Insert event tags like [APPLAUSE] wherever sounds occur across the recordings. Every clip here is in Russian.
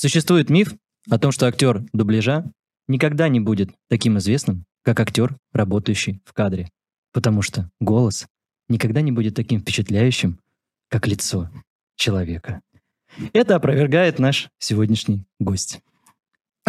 Существует миф о том, что актер дубляжа никогда не будет таким известным, как актер, работающий в кадре. Потому что голос никогда не будет таким впечатляющим, как лицо человека. Это опровергает наш сегодняшний гость.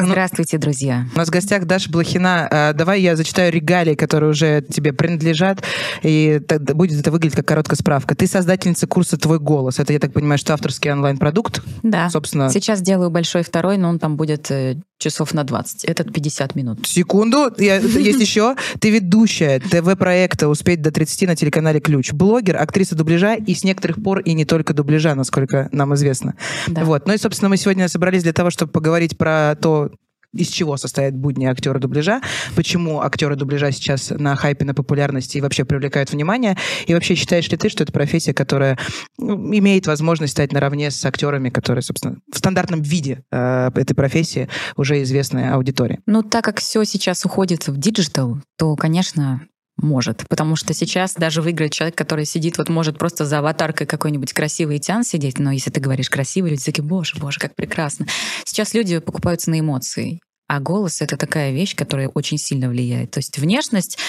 Ну, Здравствуйте, друзья. У нас в гостях Даша Блохина. А, давай я зачитаю регалии, которые уже тебе принадлежат, и будет это выглядеть как короткая справка. Ты создательница курса «Твой голос». Это, я так понимаю, что авторский онлайн-продукт? Да. Собственно... Сейчас делаю большой второй, но он там будет э, часов на 20. Этот 50 минут. Секунду. Я, есть еще. Ты ведущая ТВ-проекта «Успеть до 30» на телеканале «Ключ». Блогер, актриса дубляжа и с некоторых пор и не только дубляжа, насколько нам известно. Да. Вот. Ну и, собственно, мы сегодня собрались для того, чтобы поговорить про то, из чего состоят будни актера дубляжа, почему актеры дубляжа сейчас на хайпе, на популярности и вообще привлекают внимание, и вообще считаешь ли ты, что это профессия, которая ну, имеет возможность стать наравне с актерами, которые, собственно, в стандартном виде э, этой профессии уже известная аудитория? Ну, так как все сейчас уходит в digital, то, конечно, может. Потому что сейчас даже выиграет человек, который сидит, вот может просто за аватаркой какой-нибудь красивый тян сидеть, но если ты говоришь красивый, люди такие, боже, боже, как прекрасно. Сейчас люди покупаются на эмоции. А голос — это такая вещь, которая очень сильно влияет. То есть внешность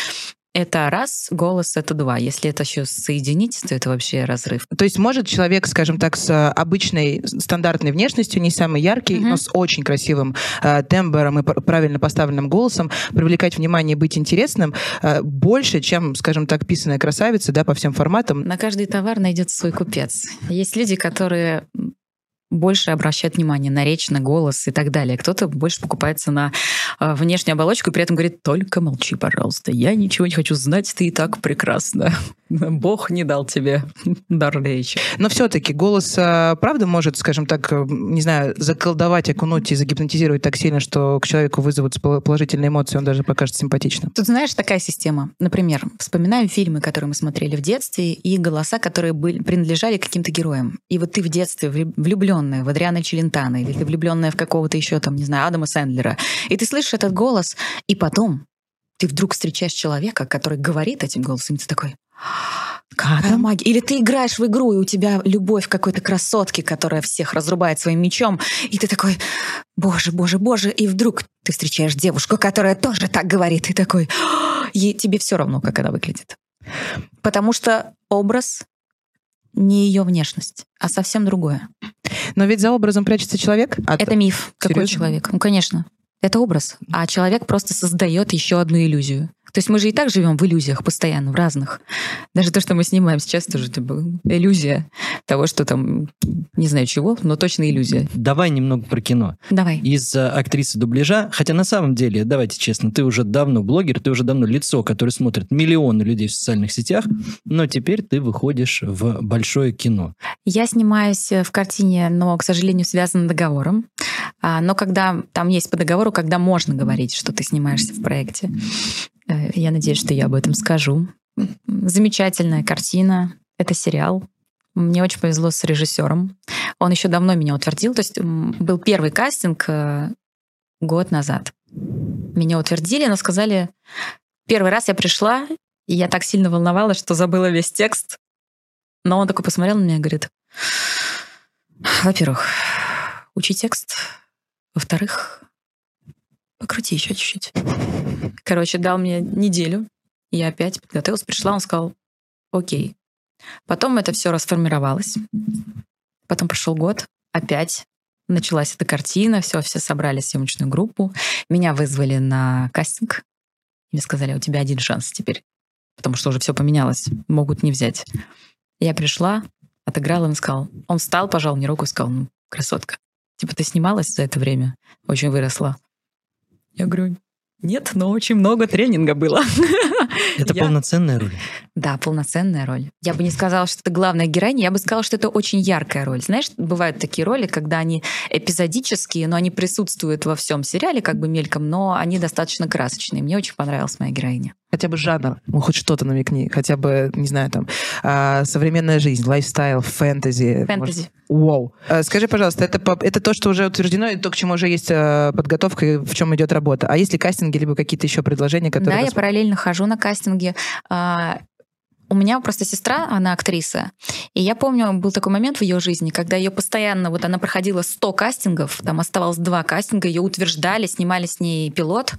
это раз, голос это два. Если это еще соединить, то это вообще разрыв. То есть может человек, скажем так, с обычной стандартной внешностью, не самый яркий, mm-hmm. но с очень красивым э, тембром и правильно поставленным голосом привлекать внимание и быть интересным э, больше, чем, скажем так, писаная красавица, да, по всем форматам. На каждый товар найдется свой купец. Есть люди, которые больше обращает внимание на речь, на голос и так далее. Кто-то больше покупается на э, внешнюю оболочку и при этом говорит, только молчи, пожалуйста, я ничего не хочу знать, ты и так прекрасно. [LAUGHS] Бог не дал тебе дар речи. Но все-таки голос, э, правда, может, скажем так, э, не знаю, заколдовать, окунуть и загипнотизировать так сильно, что к человеку вызовут положительные эмоции, он даже покажется симпатичным. Тут, знаешь, такая система. Например, вспоминаем фильмы, которые мы смотрели в детстве, и голоса, которые были, принадлежали каким-то героям. И вот ты в детстве влюблен влюбленная в Адриана Челентана, или ты влюбленная в какого-то еще там, не знаю, Адама Сэндлера, и ты слышишь этот голос, и потом ты вдруг встречаешь человека, который говорит этим голосом, и ты такой, Какая магия. Или ты играешь в игру, и у тебя любовь к какой-то красотке, которая всех разрубает своим мечом, и ты такой, боже, боже, боже, и вдруг ты встречаешь девушку, которая тоже так говорит, и такой, и тебе все равно, как она выглядит. Потому что образ не ее внешность, а совсем другое. Но ведь за образом прячется человек. А Это миф. Серьезно? Какой человек? Ну, конечно. Это образ. А человек просто создает еще одну иллюзию. То есть мы же и так живем в иллюзиях постоянно, в разных. Даже то, что мы снимаем сейчас, тоже типа, иллюзия того, что там, не знаю чего, но точно иллюзия. Давай немного про кино. Давай. Из uh, актрисы дубляжа, хотя на самом деле, давайте честно, ты уже давно блогер, ты уже давно лицо, которое смотрит миллионы людей в социальных сетях, но теперь ты выходишь в большое кино. Я снимаюсь в картине, но, к сожалению, связана договором. А, но когда там есть по договору, когда можно говорить, что ты снимаешься в проекте. Э, я надеюсь, что я об этом скажу. Замечательная картина. Это сериал. Мне очень повезло с режиссером. Он еще давно меня утвердил. То есть был первый кастинг э, год назад. Меня утвердили, но сказали... Первый раз я пришла, и я так сильно волновалась, что забыла весь текст. Но он такой посмотрел на меня и говорит, во-первых, учи текст. Во-вторых, покрути еще чуть-чуть. Короче, дал мне неделю. Я опять подготовилась, пришла, он сказал, окей. Потом это все расформировалось. Потом прошел год, опять началась эта картина, все, все собрали съемочную группу. Меня вызвали на кастинг. Мне сказали, у тебя один шанс теперь, потому что уже все поменялось, могут не взять. Я пришла, отыграла, он сказал, он встал, пожал мне руку и сказал, ну, красотка, типа ты снималась за это время, очень выросла. Я говорю, нет, но очень много тренинга было. [LAUGHS] Это я... полноценная роль? Да, полноценная роль. Я бы не сказала, что это главная героиня, я бы сказала, что это очень яркая роль. Знаешь, бывают такие роли, когда они эпизодические, но они присутствуют во всем сериале, как бы мельком, но они достаточно красочные. Мне очень понравилась моя героиня. Хотя бы жанр, ну хоть что-то намекни, хотя бы, не знаю, там, а, современная жизнь, лайфстайл, фэнтези. Фэнтези. Вау. А, скажи, пожалуйста, это, это то, что уже утверждено, и то, к чему уже есть а, подготовка, и в чем идет работа. А есть ли кастинги, либо какие-то еще предложения, которые... Да, я параллельно хожу на кастинги. А, У меня просто сестра, она актриса. И я помню, был такой момент в ее жизни, когда ее постоянно, вот она проходила 100 кастингов, там оставалось два кастинга, ее утверждали, снимали с ней пилот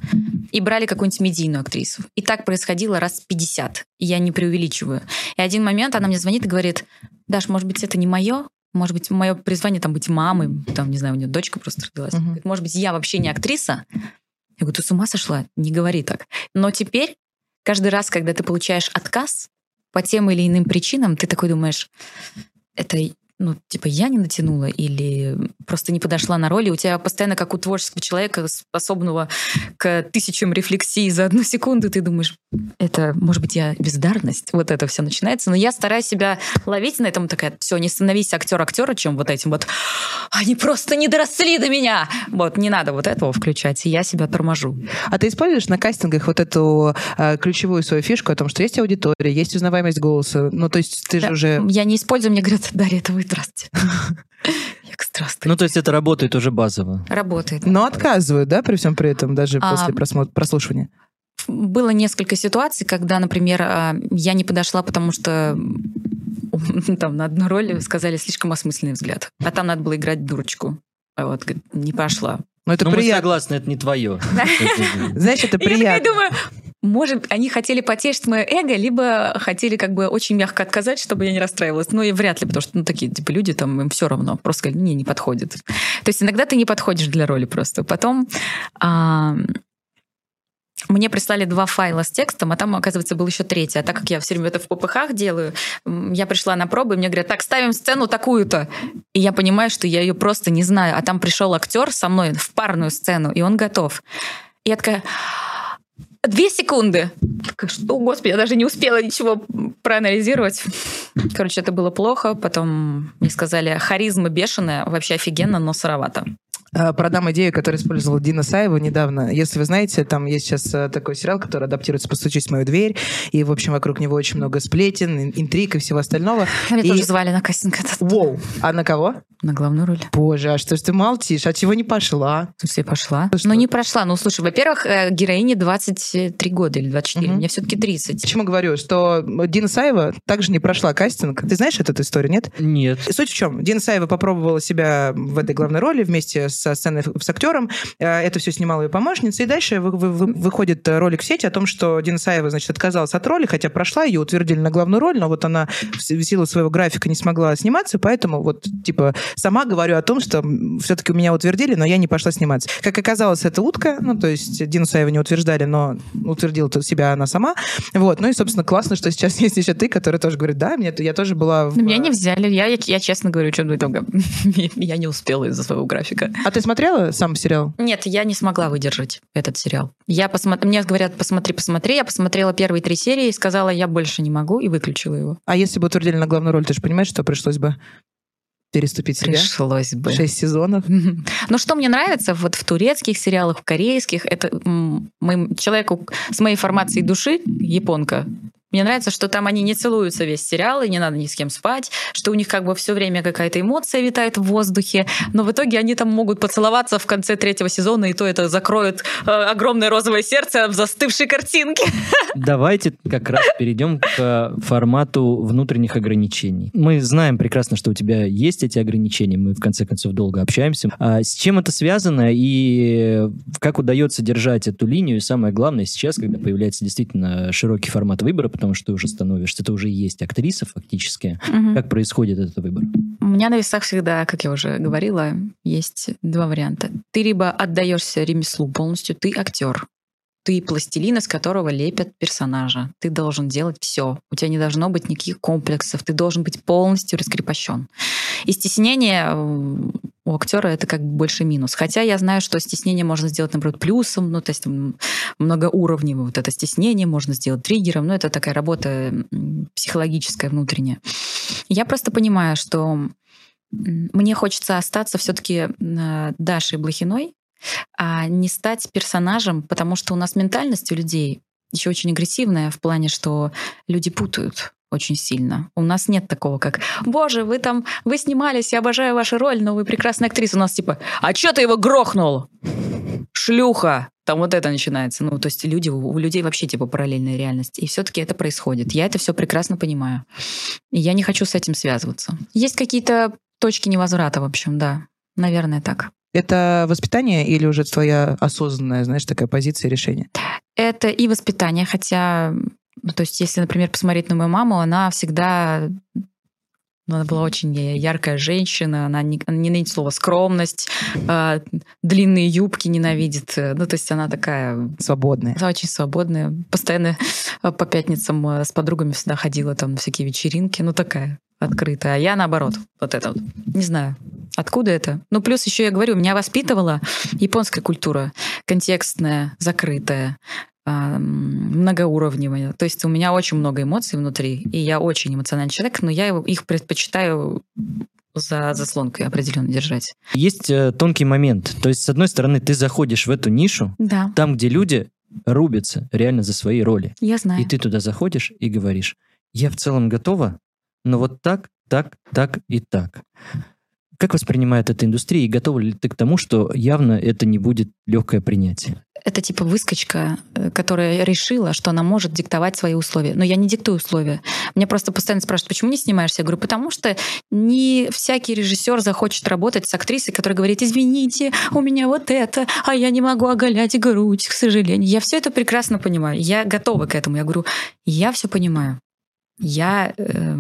и брали какую-нибудь медийную актрису. И так происходило раз 50. И я не преувеличиваю. И один момент она мне звонит и говорит, Даш, может быть, это не мое? Может быть, мое призвание там быть мамой, там, не знаю, у нее дочка просто родилась. Говорит, может быть, я вообще не актриса? Я говорю, ты с ума сошла? Не говори так. Но теперь, каждый раз, когда ты получаешь отказ, по тем или иным причинам ты такой думаешь, это ну, типа, я не натянула или просто не подошла на роли. У тебя постоянно, как у творческого человека, способного к тысячам рефлексий за одну секунду, ты думаешь, это, может быть, я бездарность. Вот это все начинается. Но я стараюсь себя ловить на этом такая, все, не становись актер актера, чем вот этим вот, они просто не доросли до меня. Вот, не надо вот этого включать, и я себя торможу. А ты используешь на кастингах вот эту э, ключевую свою фишку о том, что есть аудитория, есть узнаваемость голоса? Ну, то есть ты да, же уже... Я не использую, мне говорят, Дарья, это вы Здравствуйте. [LAUGHS] Я здравствуйте. Ну, то есть это работает уже базово. Работает. Но отказывают, да, при всем при этом, даже а, после просмотра, прослушивания? Было несколько ситуаций, когда, например, а, я не подошла, потому что [LAUGHS] там на одну роль сказали слишком осмысленный взгляд. А там надо было играть дурочку. А вот, не пошла. Но это Но приятно. мы согласны, это не твое. [LAUGHS] Знаешь, это приятно. Я думаю, может, они хотели потешить мое эго, либо хотели как бы очень мягко отказать, чтобы я не расстраивалась. Ну, и вряд ли, потому что ну, такие типа люди, там им все равно. Просто сказали, не, не подходит. То есть иногда ты не подходишь для роли просто. Потом а, мне прислали два файла с текстом, а там, оказывается, был еще третий. А так как я все время это в ППХ делаю, я пришла на пробы, и мне говорят, так, ставим сцену такую-то. И я понимаю, что я ее просто не знаю. А там пришел актер со мной в парную сцену, и он готов. И я такая, Две секунды. Что, господи, я даже не успела ничего проанализировать. Короче, это было плохо. Потом мне сказали, харизма бешеная, вообще офигенно, но сыровато. Э, продам идею, которую использовал Дина Саева недавно. Если вы знаете, там есть сейчас э, такой сериал, который адаптируется «Постучись в мою дверь», и, в общем, вокруг него очень много сплетен, интриг и всего остального. Меня и... тоже звали на кастинг этот. Воу! А на кого? На главную роль. Боже, а что ж ты молчишь? А чего не пошла? В смысле, пошла? Ну, не прошла. Ну, слушай, во-первых, э, героине 23 года или 24, угу. мне все-таки 30. Почему говорю, что Дина Саева также не прошла кастинг. Ты знаешь эту историю, нет? Нет. Суть в чем? Дина Саева попробовала себя в этой главной роли вместе с со сцены с актером. Э, это все снимала ее помощница. И дальше вы, вы, вы, выходит ролик в сети о том, что Дина Саева, значит, отказалась от роли, хотя прошла, ее утвердили на главную роль, но вот она в силу своего графика не смогла сниматься, поэтому вот, типа, сама говорю о том, что все-таки у меня утвердили, но я не пошла сниматься. Как оказалось, это утка, ну, то есть Дину Саева не утверждали, но утвердила себя она сама. Вот, ну и, собственно, классно, что сейчас есть еще ты, который тоже говорит, да, мне, я тоже была... В... Меня не взяли, я, я, я честно говорю, что итога. [LAUGHS] я не успела из-за своего графика. А ты смотрела сам сериал? Нет, я не смогла выдержать этот сериал. Я посмотр... Мне говорят, посмотри, посмотри. Я посмотрела первые три серии и сказала, я больше не могу, и выключила его. А если бы утвердили на главную роль, ты же понимаешь, что пришлось бы переступить себя? Пришлось бы. Шесть сезонов. Но что мне нравится вот в турецких сериалах, в корейских, это моим, человеку с моей формацией души, японка, мне нравится, что там они не целуются весь сериал, и не надо ни с кем спать, что у них как бы все время какая-то эмоция витает в воздухе, но в итоге они там могут поцеловаться в конце третьего сезона, и то это закроет э, огромное розовое сердце в застывшей картинке. Давайте как раз перейдем к формату внутренних ограничений. Мы знаем прекрасно, что у тебя есть эти ограничения, мы в конце концов долго общаемся. А с чем это связано и как удается держать эту линию? И самое главное сейчас, когда появляется действительно широкий формат выбора, потому что ты уже становишься, ты уже есть актриса фактически. Угу. Как происходит этот выбор? У меня на весах всегда, как я уже говорила, есть два варианта. Ты либо отдаешься ремеслу полностью, ты актер, ты пластилин, из которого лепят персонажа. Ты должен делать все. У тебя не должно быть никаких комплексов. Ты должен быть полностью раскрепощен. И стеснение э, у актера это как бы больше минус. Хотя я знаю, что стеснение можно сделать, наоборот, плюсом, ну, то есть многоуровневое вот это стеснение можно сделать триггером, ну, это такая работа психологическая, внутренняя. Я просто понимаю, что мне хочется остаться все-таки э, Дашей Блохиной, а не стать персонажем, потому что у нас ментальность у людей еще очень агрессивная в плане, что люди путают очень сильно. У нас нет такого, как «Боже, вы там, вы снимались, я обожаю вашу роль, но вы прекрасная актриса». У нас типа «А чё ты его грохнул? Шлюха!» там вот это начинается. Ну, то есть люди, у людей вообще типа параллельная реальность. И все-таки это происходит. Я это все прекрасно понимаю. И я не хочу с этим связываться. Есть какие-то точки невозврата, в общем, да. Наверное, так. Это воспитание или уже твоя осознанная, знаешь, такая позиция решения? Это и воспитание, хотя, ну, то есть, если, например, посмотреть на мою маму, она всегда ну, она была очень яркая женщина, она не, не ненавидит слово скромность, э, длинные юбки ненавидит. Ну, то есть она такая... Свободная. Очень свободная. Постоянно по пятницам э, с подругами всегда ходила там на всякие вечеринки. Ну, такая открытая. А я наоборот. Вот это вот. Не знаю. Откуда это? Ну, плюс еще я говорю, меня воспитывала японская культура, контекстная, закрытая многоуровневая. То есть у меня очень много эмоций внутри, и я очень эмоциональный человек, но я их предпочитаю за заслонкой определенно держать. Есть э, тонкий момент. То есть, с одной стороны, ты заходишь в эту нишу, да. там, где люди рубятся реально за свои роли. Я знаю. И ты туда заходишь и говоришь, я в целом готова, но вот так, так, так и так. Как воспринимает эта индустрия и готова ли ты к тому, что явно это не будет легкое принятие? Это типа выскочка, э, которая решила, что она может диктовать свои условия. Но я не диктую условия. Меня просто постоянно спрашивают, почему не снимаешься? Я говорю, потому что не всякий режиссер захочет работать с актрисой, которая говорит, извините, у меня вот это, а я не могу оголять грудь, к сожалению. Я все это прекрасно понимаю. Я готова к этому. Я говорю, я все понимаю. Я э,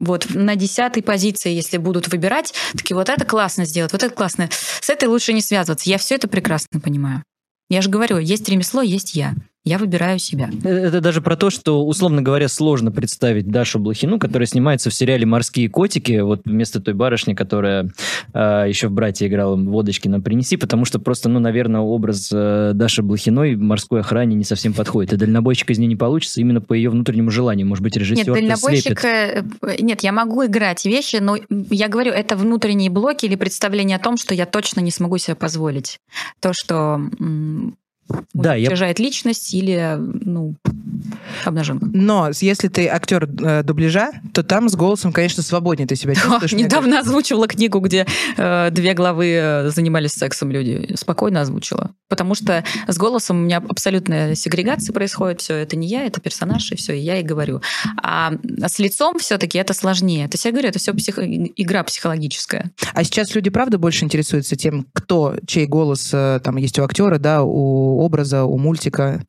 вот на десятой позиции, если будут выбирать, такие вот это классно сделать, вот это классно. С этой лучше не связываться. Я все это прекрасно понимаю. Я же говорю, есть ремесло, есть я. Я выбираю себя. Э, это даже про то, что, условно говоря, сложно представить Дашу Блохину, которая снимается в сериале «Морские котики», вот вместо той барышни, которая э, еще в «Братья» играла «Водочки нам принеси», потому что просто, ну, наверное, образ э, Даши Блохиной в морской охране не совсем подходит. И дальнобойщик из нее не получится именно по ее внутреннему желанию. Может быть, режиссер Нет, дальнобойщик... Слепит. Э, нет, я могу играть вещи, но я говорю, это внутренние блоки или представление о том, что я точно не смогу себе позволить. То, что да, я... личность или ну, обнаженка. Но если ты актер э, дубляжа, то там с голосом, конечно, свободнее ты себя [LAUGHS] чувствуешь. Недавно озвучивала книгу, где э, две главы э, занимались сексом люди. Спокойно озвучила. Потому что с голосом у меня абсолютная сегрегация происходит. Все, это не я, это персонаж, и все, и я и говорю. А с лицом все-таки это сложнее. То есть я говорю, это все псих... игра психологическая. А сейчас люди, правда, больше интересуются тем, кто, чей голос э, там есть у актера, да, у образа, у мультика.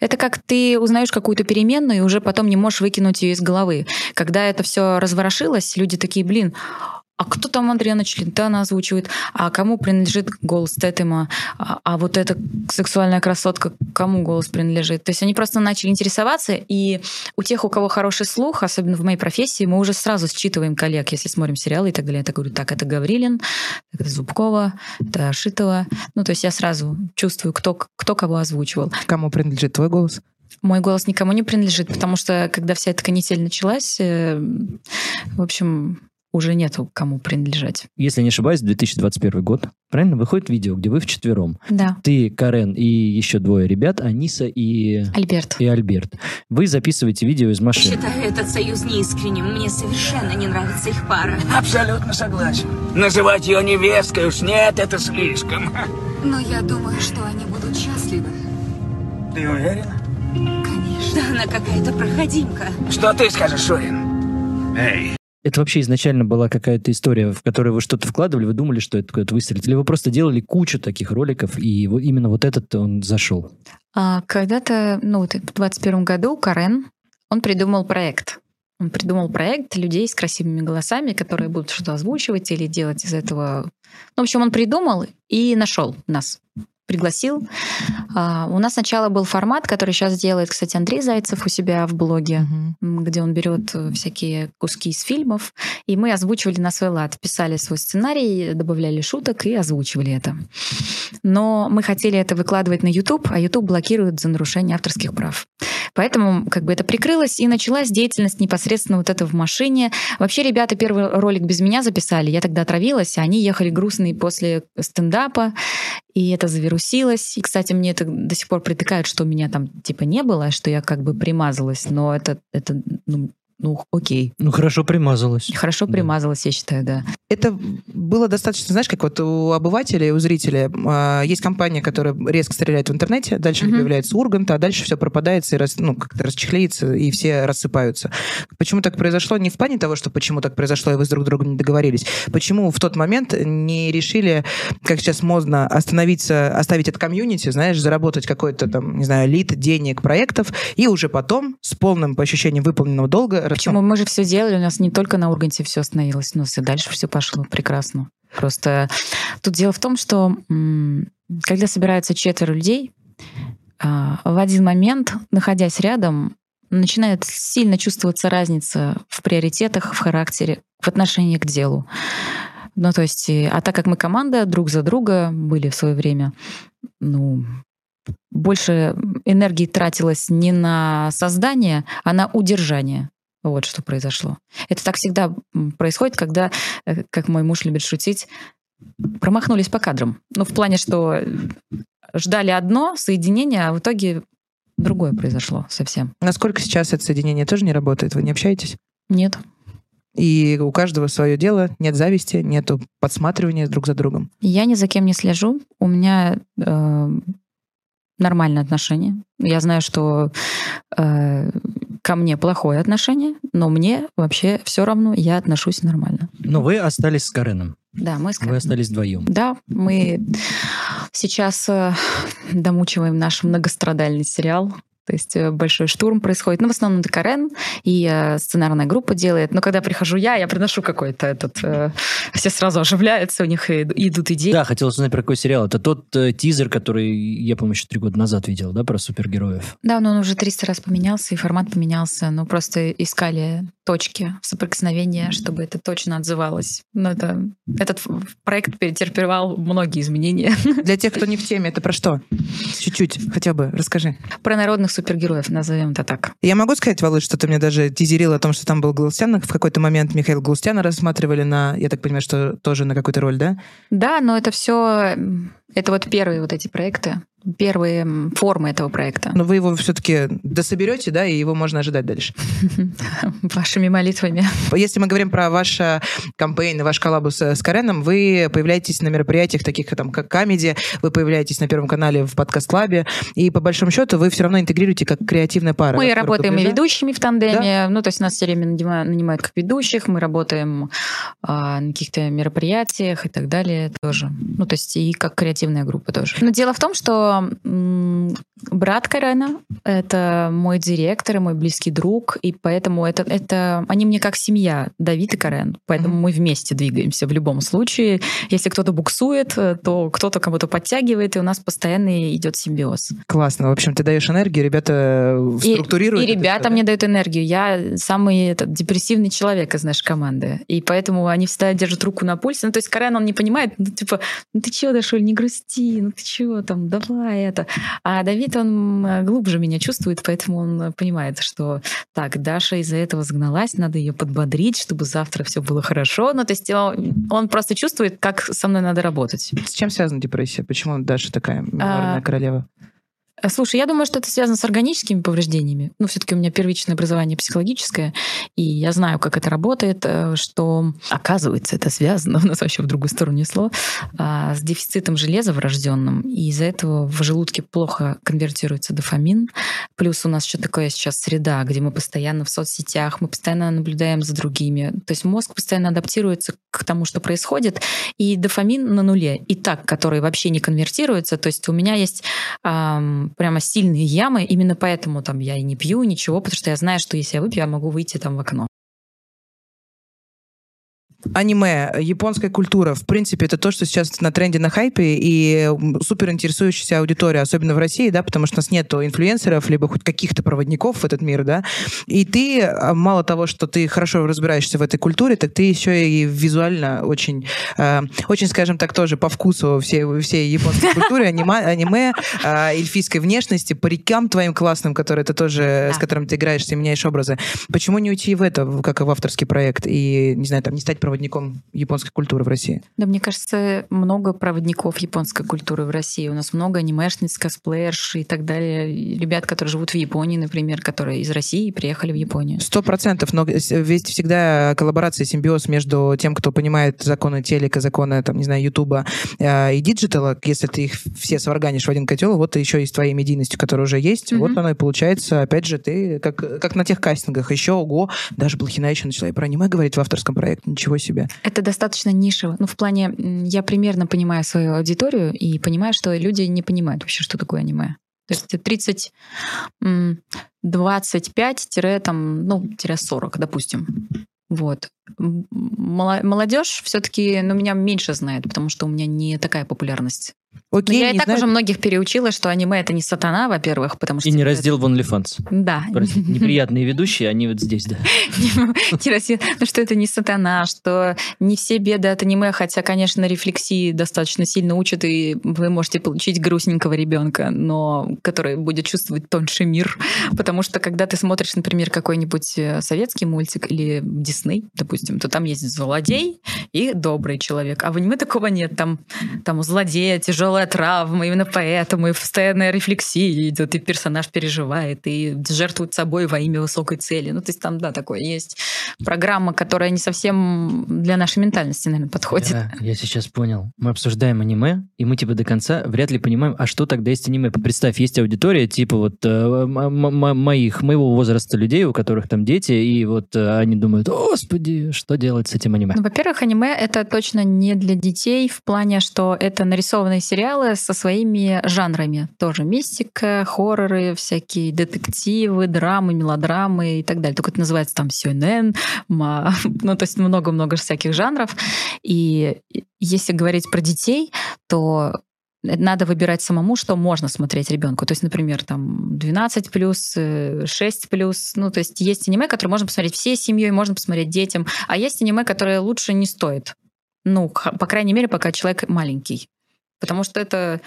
Это как ты узнаешь какую-то переменную и уже потом не можешь выкинуть ее из головы. Когда это все разворошилось, люди такие, блин, а кто там Андриана Челентана озвучивает, а кому принадлежит голос Тетема, а, а вот эта сексуальная красотка, кому голос принадлежит. То есть они просто начали интересоваться, и у тех, у кого хороший слух, особенно в моей профессии, мы уже сразу считываем коллег, если смотрим сериалы и так далее. Я так говорю, так, это Гаврилин, это Зубкова, это Шитова. Ну, то есть я сразу чувствую, кто, кто кого озвучивал. Кому принадлежит твой голос? Мой голос никому не принадлежит, потому что когда вся эта канитель началась, э, в общем, уже нету кому принадлежать. Если не ошибаюсь, 2021 год, правильно, выходит видео, где вы вчетвером. Да. Ты, Карен и еще двое ребят, Аниса и... Альберт. И Альберт. Вы записываете видео из машины. Считаю этот союз неискренним. Мне совершенно не нравится их пара. Абсолютно согласен. Называть ее невесткой уж нет, это слишком. Но я думаю, что они будут счастливы. Ты уверена? Конечно. Она какая-то проходимка. Что ты скажешь, Шурин? Эй, это вообще изначально была какая-то история, в которой вы что-то вкладывали, вы думали, что это какой-то выстрелит, или вы просто делали кучу таких роликов, и вот именно вот этот он зашел? А, когда-то, ну, вот в 2021 году Карен, он придумал проект. Он придумал проект людей с красивыми голосами, которые будут что-то озвучивать или делать из этого. Ну, в общем, он придумал и нашел нас пригласил. А, у нас сначала был формат, который сейчас делает, кстати, Андрей Зайцев у себя в блоге, где он берет э, всякие куски из фильмов, и мы озвучивали на свой лад, писали свой сценарий, добавляли шуток и озвучивали это. Но мы хотели это выкладывать на YouTube, а YouTube блокирует за нарушение авторских прав. Поэтому как бы это прикрылось, и началась деятельность непосредственно вот это в машине. Вообще ребята первый ролик без меня записали, я тогда отравилась, а они ехали грустные после стендапа, и это завирусилось. И, кстати, мне это до сих пор притыкают, что у меня там типа не было, что я как бы примазалась, но это, это ну, ну, окей. Ну, хорошо примазалась. Хорошо Да. примазалась, я считаю, да. Это было достаточно, знаешь, как вот у обывателя, у зрителя а, есть компания, которая резко стреляет в интернете, дальше Мгм. появляется Ургант, а дальше все пропадает и рас- ну, как-то расчехлеется, и все рассыпаются. Почему так произошло? Не в плане того, что почему так произошло, и вы с друг другом не договорились. Почему в тот момент не решили, как сейчас модно, остановиться, оставить это комьюнити, знаешь, заработать какой-то там, не знаю, лид, денег, проектов, и уже потом с полным по ощущениям выполненного долга... Почему мы же все делали, у нас не только на Урганте все остановилось, но и дальше все пошло прекрасно. Просто тут дело в том, что когда собираются четверо людей, а, в один момент, находясь рядом, начинает сильно чувствоваться разница в приоритетах, в характере, в отношении к делу. Ну, то есть, а так как мы команда друг за друга были в свое время, ну, больше энергии тратилось не на создание, а на удержание. Вот что произошло. Это так всегда происходит, когда, э, как мой муж любит шутить, промахнулись по кадрам. Ну, в плане, что э, ждали одно соединение, а в итоге другое произошло совсем. Насколько сейчас это соединение тоже не работает? Вы не общаетесь? Нет. И у каждого свое дело, нет зависти, нету подсматривания друг за другом. Я ни за кем не слежу. У меня э, нормальное отношение. Я знаю, что э, ко мне плохое отношение, но мне вообще все равно, я отношусь нормально. Но вы остались с Кареном. Да, мы с Вы остались вдвоем. Да, мы сейчас э, домучиваем наш многострадальный сериал. То есть э, большой штурм происходит. Ну, в основном это Карен и э, сценарная группа делает. Но когда прихожу я, я приношу какой-то этот... э, все сразу оживляются, у них и- идут идеи. Да, хотел узнать про какой сериал. Это тот э, тизер, который я, по-моему, еще три года назад видел, да, про супергероев. Да, но он уже 300 раз поменялся, и формат поменялся. Ну, просто искали точки соприкосновения, чтобы это точно отзывалось. Но это, этот проект перетерпевал многие изменения. [LAUGHS] Для тех, кто не в теме, это про что? Чуть-чуть, хотя бы, расскажи. Про народных супергероев, назовем это так. Я могу сказать, Володь, что ты мне даже тизерил о том, что там был Галустян. В какой-то момент Михаил Галустяна рассматривали на, я так понимаю, что тоже на какую-то роль, да? Да, но это все, это вот первые вот эти проекты, первые формы этого проекта. Но вы его все-таки дособерете, да, и его можно ожидать дальше. [LAUGHS] Вашими молитвами. Если мы говорим про ваш э, campaign, ваш collab с Кареном, вы появляетесь на мероприятиях таких там, как Камеди, вы появляетесь на Первом канале в подкаст-лабе, и по большому счету вы все равно интегрируете как креативная пара. Мы работаем и ведущими в тандеме, ну, то есть нас все время нанима- нанимают как ведущих, мы работаем а, на каких-то мероприятиях и так далее тоже. Ну, то есть и как креативная группа тоже. Но дело в том, что м, брат Карена — это мой директор и мой близкий друг, и поэтому это, это они мне как семья, Давид и Карен. Поэтому Мгм. мы вместе двигаемся в любом случае. Если кто-то буксует, э, то кто-то кому-то подтягивает, и у нас постоянно идет симбиоз. Классно. В общем, ты даешь энергию, ребята И- структурируют. И это ребята всё, мне да? дают энергию. Я самый этот, депрессивный человек из нашей команды. И поэтому они всегда держат руку на пульсе. Ну, то есть Карен, он не понимает, ну, типа, ну ты чего, Дашуль, не грусти, ну ты чего там, давай это. А Давид, он глубже меня чувствует, поэтому он понимает, что так, Даша из-за этого загналась, надо ее подбодрить, чтобы завтра все было хорошо. Ну, то есть он, он просто чувствует, как со мной надо работать. С чем связана депрессия? Почему Даша такая меморная А, королева? Э, Слушай, я думаю, что это связано с органическими повреждениями. Ну, все-таки у меня первичное образование психологическое, и я знаю, как это работает, э, что, оказывается, это связано, у нас вообще в другую сторону несло, а, с дефицитом железа врожденным, и из-за этого в желудке плохо конвертируется дофамин. Плюс у нас еще такая сейчас среда, где мы постоянно в соцсетях, мы постоянно наблюдаем за другими. То есть мозг постоянно адаптируется к тому, что происходит, и дофамин на нуле. И так, который вообще не конвертируется. То есть у меня есть прямо сильные ямы, именно поэтому там я и не пью ничего, потому что я знаю, что если я выпью, я могу выйти там в окно. Аниме, японская культура, в принципе, это то, что сейчас на тренде, на хайпе, и супер интересующаяся аудитория, особенно в России, да, потому что у нас нету инфлюенсеров, либо хоть каких-то проводников в этот мир, да, и ты, а, мало того, что ты хорошо разбираешься в этой культуре, так ты еще и визуально очень, э, очень, скажем так, тоже по вкусу всей, всей японской культуры, аниме, аниме э, эльфийской внешности, парикам твоим классным, которые ты тоже, Да. с которым ты играешь, ты меняешь образы. Почему не уйти в это, как в авторский проект, и, не знаю, там, не стать проводником японской культуры в России? Да, мне кажется, много проводников японской культуры в России. У нас много анимешниц, косплеерш и так далее. Ребят, которые живут в Японии, например, которые из России приехали в Японию. Сто процентов. Но ведь всегда коллаборация, симбиоз между тем, кто понимает законы телека, законы, там, не знаю, Ютуба э, и digital -а. Если ты их все сварганишь в один котел, вот еще и с твоей медийностью, которая уже есть, mm-hmm. вот оно и получается. Опять же, ты как, как на тех кастингах. Еще, ого, даже Блохина еще начала и про аниме говорить в авторском проекте. Ничего себе. Это достаточно нишево. Ну, в плане, я примерно понимаю свою аудиторию и понимаю, что люди не понимают вообще, что такое аниме. То есть 30, 25 там, ну, 40, допустим. Вот. Молодежь все-таки, ну, меня меньше знает, потому что у меня не такая популярность. Окей, я и так знаю... уже многих переучила, что аниме это не сатана, во-первых, потому что... И не раздел в OnlyFans. Да. Просто [LAUGHS] неприятные ведущие, они вот здесь, да. [LAUGHS] Не раздел, ну что это не сатана, что не все беды от аниме, хотя, конечно, рефлексии достаточно сильно учат, и вы можете получить грустненького ребенка, но который будет чувствовать тоньше мир. [LAUGHS] Потому что когда ты смотришь, например, какой-нибудь э, советский мультик или Дисней, допустим, то там есть злодей и добрый человек. А в аниме такого нет. Там, там у злодея тяжелая травма, именно поэтому и постоянная рефлексия идет, и персонаж переживает, и жертвует собой во имя высокой цели. Ну, то есть там, да, такое есть программа, которая не совсем для нашей ментальности, наверное, подходит. Да, я сейчас понял. Мы обсуждаем аниме, и мы типа до конца вряд ли понимаем, а что тогда есть аниме. Представь, есть аудитория типа вот э, моих, моего возраста людей, у которых там дети, и вот э, они думают, господи, что делать с этим аниме? Ну, во-первых, аниме — это точно не для детей в плане, что это нарисованные сериалы, со своими жанрами. Тоже мистика, хорроры, всякие детективы, драмы, мелодрамы и так далее. Только это называется там сюнен, [LAUGHS] ну то есть много-много всяких жанров. И если говорить про детей, то надо выбирать самому, что можно смотреть ребенку. То есть, например, там 12 плюс, 6 плюс. Ну, то есть есть аниме, которые можно посмотреть всей семьей, можно посмотреть детям, а есть аниме, которые лучше не стоит. Ну, по крайней мере, пока человек маленький. Потому что это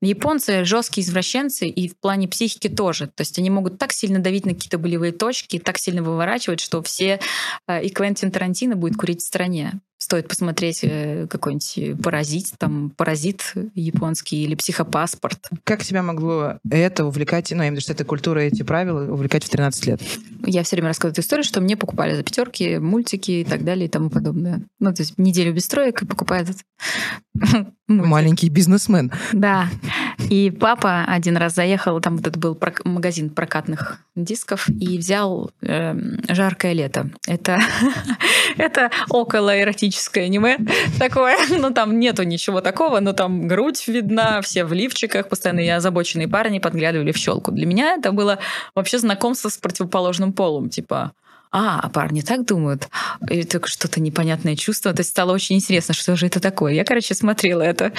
японцы жесткие извращенцы и в плане психики тоже. То есть они могут так сильно давить на какие-то болевые точки, так сильно выворачивать, что все... Э, и Квентин Тарантино будет курить в стране. Стоит посмотреть э, какой-нибудь «Паразит», там «Паразит» японский или «Психопаспорт». Как тебя могло это увлекать, ну, я имею в виду, что эта культура, эти правила увлекать в 13 лет? Я все время рассказываю эту историю, что мне покупали за пятерки мультики и так далее и тому подобное. Ну, то есть неделю без строек и покупают [LAUGHS] Маленький бизнесмен. Да. И папа один раз заехал, там вот это был магазин прокатных дисков, и взял э, «Жаркое лето». Это, [LAUGHS] это около эротическое аниме такое. [LAUGHS] Ну, там нету ничего такого, но там грудь видна, все в лифчиках, постоянно и озабоченные парни подглядывали в щелку. Для меня это было вообще знакомство с противоположным полом. Типа, а, парни так думают. И только что-то непонятное чувство. То есть стало очень интересно, что же это такое. Я, короче, смотрела это.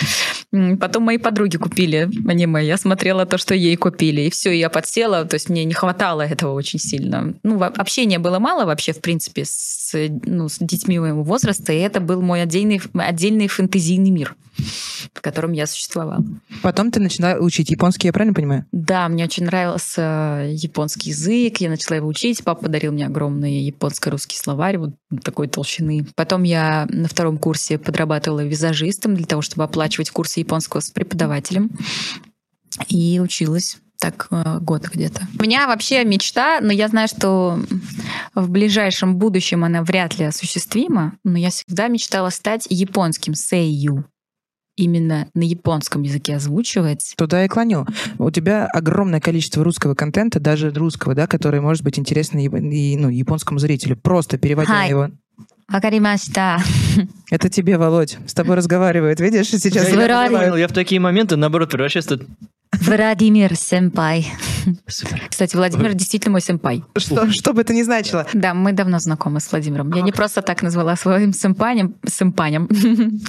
Потом мои подруги купили аниме. Я смотрела то, что ей купили. И все, я подсела. То есть мне не хватало этого очень сильно. Ну, общения было мало вообще, в принципе, с, ну, с детьми моего возраста. И это был мой отдельный, отдельный фэнтезийный мир [LAUGHS] в котором я существовала. Потом ты начала учить японский, я правильно понимаю? Да, мне очень нравился японский язык, я начала его учить, папа подарил мне огромный японско-русский словарь вот такой толщины. Потом я на втором курсе подрабатывала визажистом для того, чтобы оплачивать курсы японского с преподавателем. И училась так э, год где-то. У меня вообще мечта, но я знаю, что в ближайшем будущем она вряд ли осуществима, но я всегда мечтала стать японским сейю именно на японском языке озвучивать. Туда и клоню. У тебя огромное количество русского контента, даже русского, да, который может быть интересен и, ну, японскому зрителю. Просто переводя Hi. его Вакаримашта. Это тебе, Володь. С тобой разговаривают. Видишь, сейчас... Я, я, я в такие моменты, наоборот, превращаюсь в Владимир Сэмпай. Кстати, Владимир действительно мой сэмпай. Что, что бы это ни значило. Да, мы давно знакомы с Владимиром. Я не просто так назвала своим сэмпанем, сэмпанем,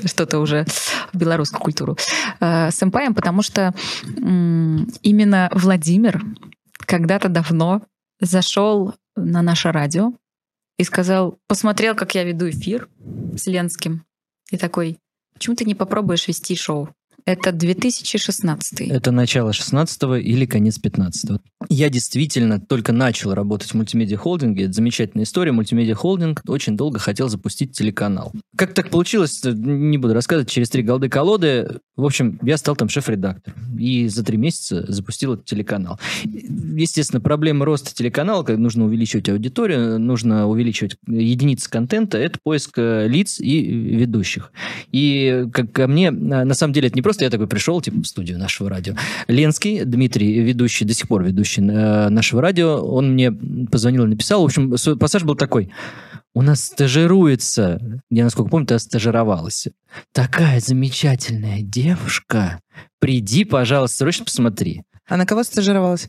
[LAUGHS] что-то уже в белорусскую культуру, э, сэмпаем, потому что именно Владимир когда-то давно зашел на наше радио и сказал, посмотрел, как я веду эфир с Ленским, и такой, почему ты не попробуешь вести шоу? Это 2016. Это начало 16 или конец 15 -го. Я действительно только начал работать в мультимедиа-холдинге. Это замечательная история. Мультимедиа-холдинг очень долго хотел запустить телеканал. Как так получилось, не буду рассказывать. Через три голды-колоды, в общем, я стал там шеф-редактором. И за три месяца запустил этот телеканал. Естественно, проблема роста телеканала, когда нужно увеличивать аудиторию, нужно увеличивать единицы контента, это поиск э, лиц и ведущих. И как ко мне, на самом деле, это не просто я такой пришел, типа, в студию нашего радио. Ленский, Дмитрий, ведущий, до сих пор ведущий э, нашего радио, он мне позвонил и написал. В общем, пассаж был такой. У нас стажируется, я насколько помню, ты стажировалась. Такая замечательная девушка. Приди, пожалуйста, срочно посмотри. А на кого стажировалась?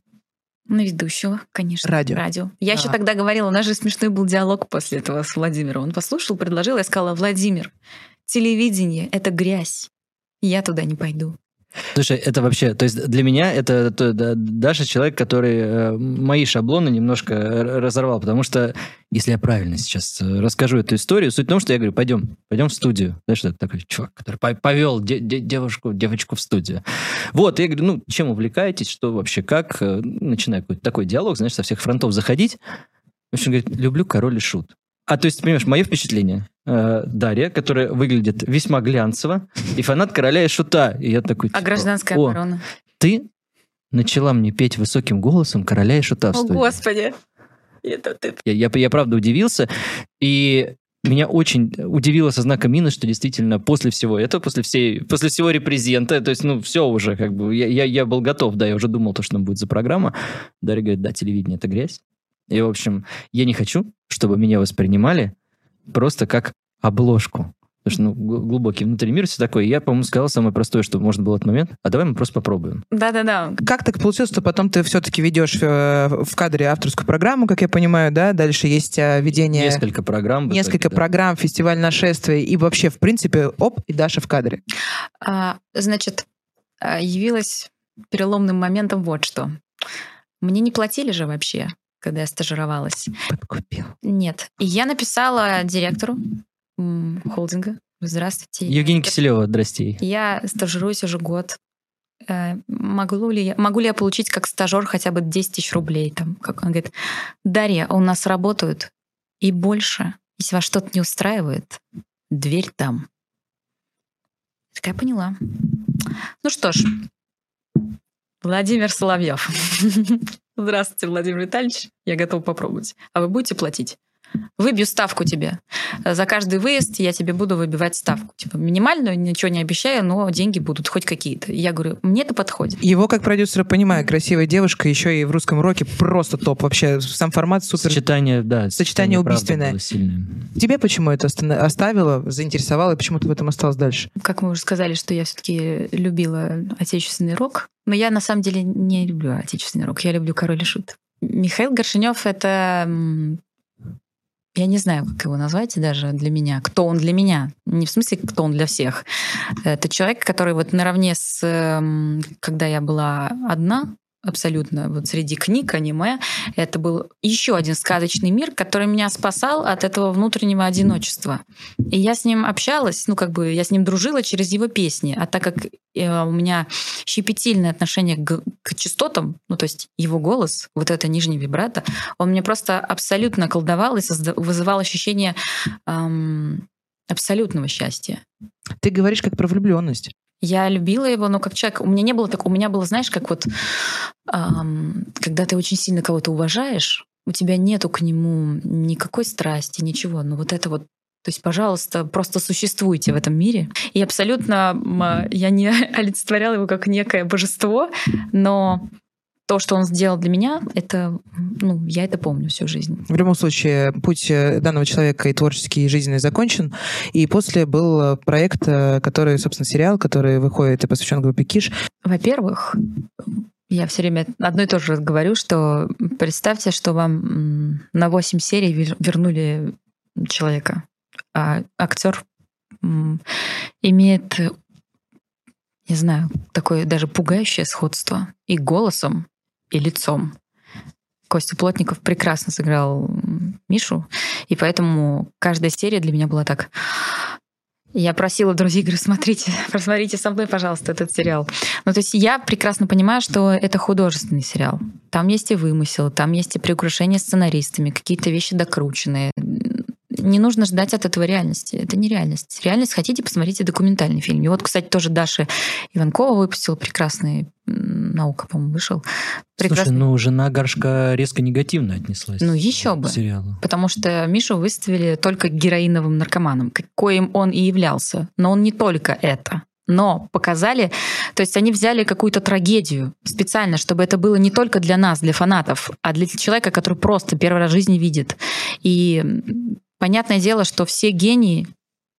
На ведущего, конечно. Радио. Радио. Я а. еще тогда говорила, у нас же смешной был диалог после этого с Владимиром. Он послушал, предложил, я сказала, Владимир, телевидение — это грязь. Я туда не пойду. Слушай, это вообще, то есть для меня это, это Даша человек, который э, мои шаблоны немножко разорвал, потому что, если я правильно сейчас э, расскажу эту историю, суть в том, что я говорю, пойдем, пойдем в студию. Знаешь, это такой чувак, который повел де- де- девушку, девочку в студию. Вот, я говорю, ну, чем увлекаетесь, что вообще, как? Э, начинаю какой-то такой диалог, знаешь, со всех фронтов заходить. В общем, говорит, люблю король и шут. А то есть, понимаешь, мое впечатление. Э, Дарья, которая выглядит весьма глянцево, и фанат короля и шута. И я такой... А типа, гражданская О, оборона? Ты начала мне петь высоким голосом короля и шута в О, Господи! Это ты... Я, я, я правда удивился. И меня очень удивило со знаком минус, что действительно после всего этого, после, всей, после всего репрезента, то есть, ну, все уже, как бы, я, я, я был готов, да, я уже думал, то, что нам будет за программа. Дарья говорит, да, телевидение — это грязь. И, в общем, я не хочу, чтобы меня воспринимали просто как обложку. Потому что ну, глубокий внутренний мир все такое. Я, по-моему, сказал самое простое, что можно было в этот момент. А давай мы просто попробуем. Да-да-да. Как так получилось, что потом ты все-таки ведешь э, в кадре авторскую программу, как я понимаю, да? Дальше есть э, ведение... Несколько программ. Несколько итоге, программ, да. фестиваль нашествия. И вообще, в принципе, оп, и Даша в кадре. А, значит, а, явилась переломным моментом вот что. Мне не платили же вообще когда я стажировалась. Подкупил. Нет. И я написала директору холдинга. Здравствуйте. Евгений Киселева, здрасте. Я стажируюсь уже год. Э, могу ли, я, могу ли я получить как стажер хотя бы 10 тысяч рублей? Там, как он говорит, Дарья, у нас работают и больше. Если вас что-то не устраивает, дверь там. Такая поняла. Ну что ж, Владимир Соловьев. [LAUGHS] Здравствуйте, Владимир Витальевич. Я готов попробовать. А вы будете платить? Выбью ставку тебе. За каждый выезд я тебе буду выбивать ставку. Типа минимальную, ничего не обещаю, но деньги будут хоть какие-то. Я говорю, мне это подходит. Его как продюсера понимаю, красивая девушка, еще и в русском роке просто топ вообще. Сам формат супер. Сочетание, да. Сочетание убийственное. Тебе почему это оставило, заинтересовало, и почему ты в этом осталось дальше? Как мы уже сказали, что я все-таки любила отечественный рок, но я на самом деле не люблю отечественный рок, я люблю король и шут. Михаил Горшинев это я не знаю, как его назвать даже для меня. Кто он для меня? Не в смысле, кто он для всех. Это человек, который вот наравне с... Эм, когда я была одна, абсолютно вот среди книг, аниме, это был еще один сказочный мир, который меня спасал от этого внутреннего одиночества. И я с ним общалась, ну как бы я с ним дружила через его песни, а так как э, у меня щепетильное отношение к, к частотам, ну то есть его голос, вот это нижний вибрато, он мне просто абсолютно колдовал и созда- вызывал ощущение эм, абсолютного счастья. Ты говоришь как про влюбленность. Я любила его, но как человек, у меня не было так, у меня было, знаешь, как вот, эм, когда ты очень сильно кого-то уважаешь, у тебя нету к нему никакой страсти, ничего. Но вот это вот то есть, пожалуйста, просто существуйте в этом мире. И абсолютно я не [LAUGHS] олицетворяла его как некое божество, но то, что он сделал для меня, это, ну, я это помню всю жизнь. В любом случае, путь э, данного человека и творческий, и жизненный закончен. И после был э, проект, э, который, собственно, сериал, который выходит и посвящен группе Киш. Во-первых, я все время одно и то же говорю, что представьте, что вам на 8 серий вернули человека, а актер имеет не знаю, такое даже пугающее сходство и голосом, и лицом. Костя Плотников прекрасно сыграл Мишу, и поэтому каждая серия для меня была так Я просила друзей, говорю, смотрите, просмотрите со мной, пожалуйста, этот сериал. Ну, то есть я прекрасно понимаю, что это художественный сериал. Там есть и вымысел, там есть и приукрашения сценаристами, какие-то вещи докрученные. Не нужно ждать от этого реальности. Это не реальность. Реальность хотите, посмотрите документальный фильм. И вот, кстати, тоже Даша Иванкова выпустила прекрасный наука, по-моему, вышел. Прекрасный. Слушай, ну жена Горшка резко негативно отнеслась. Ну еще бы. Сериалу. Потому что Мишу выставили только героиновым наркоманом, коим он и являлся. Но он не только это. Но показали, то есть они взяли какую-то трагедию специально, чтобы это было не только для нас, для фанатов, а для человека, который просто первый раз в жизни видит. И понятное дело, что все гении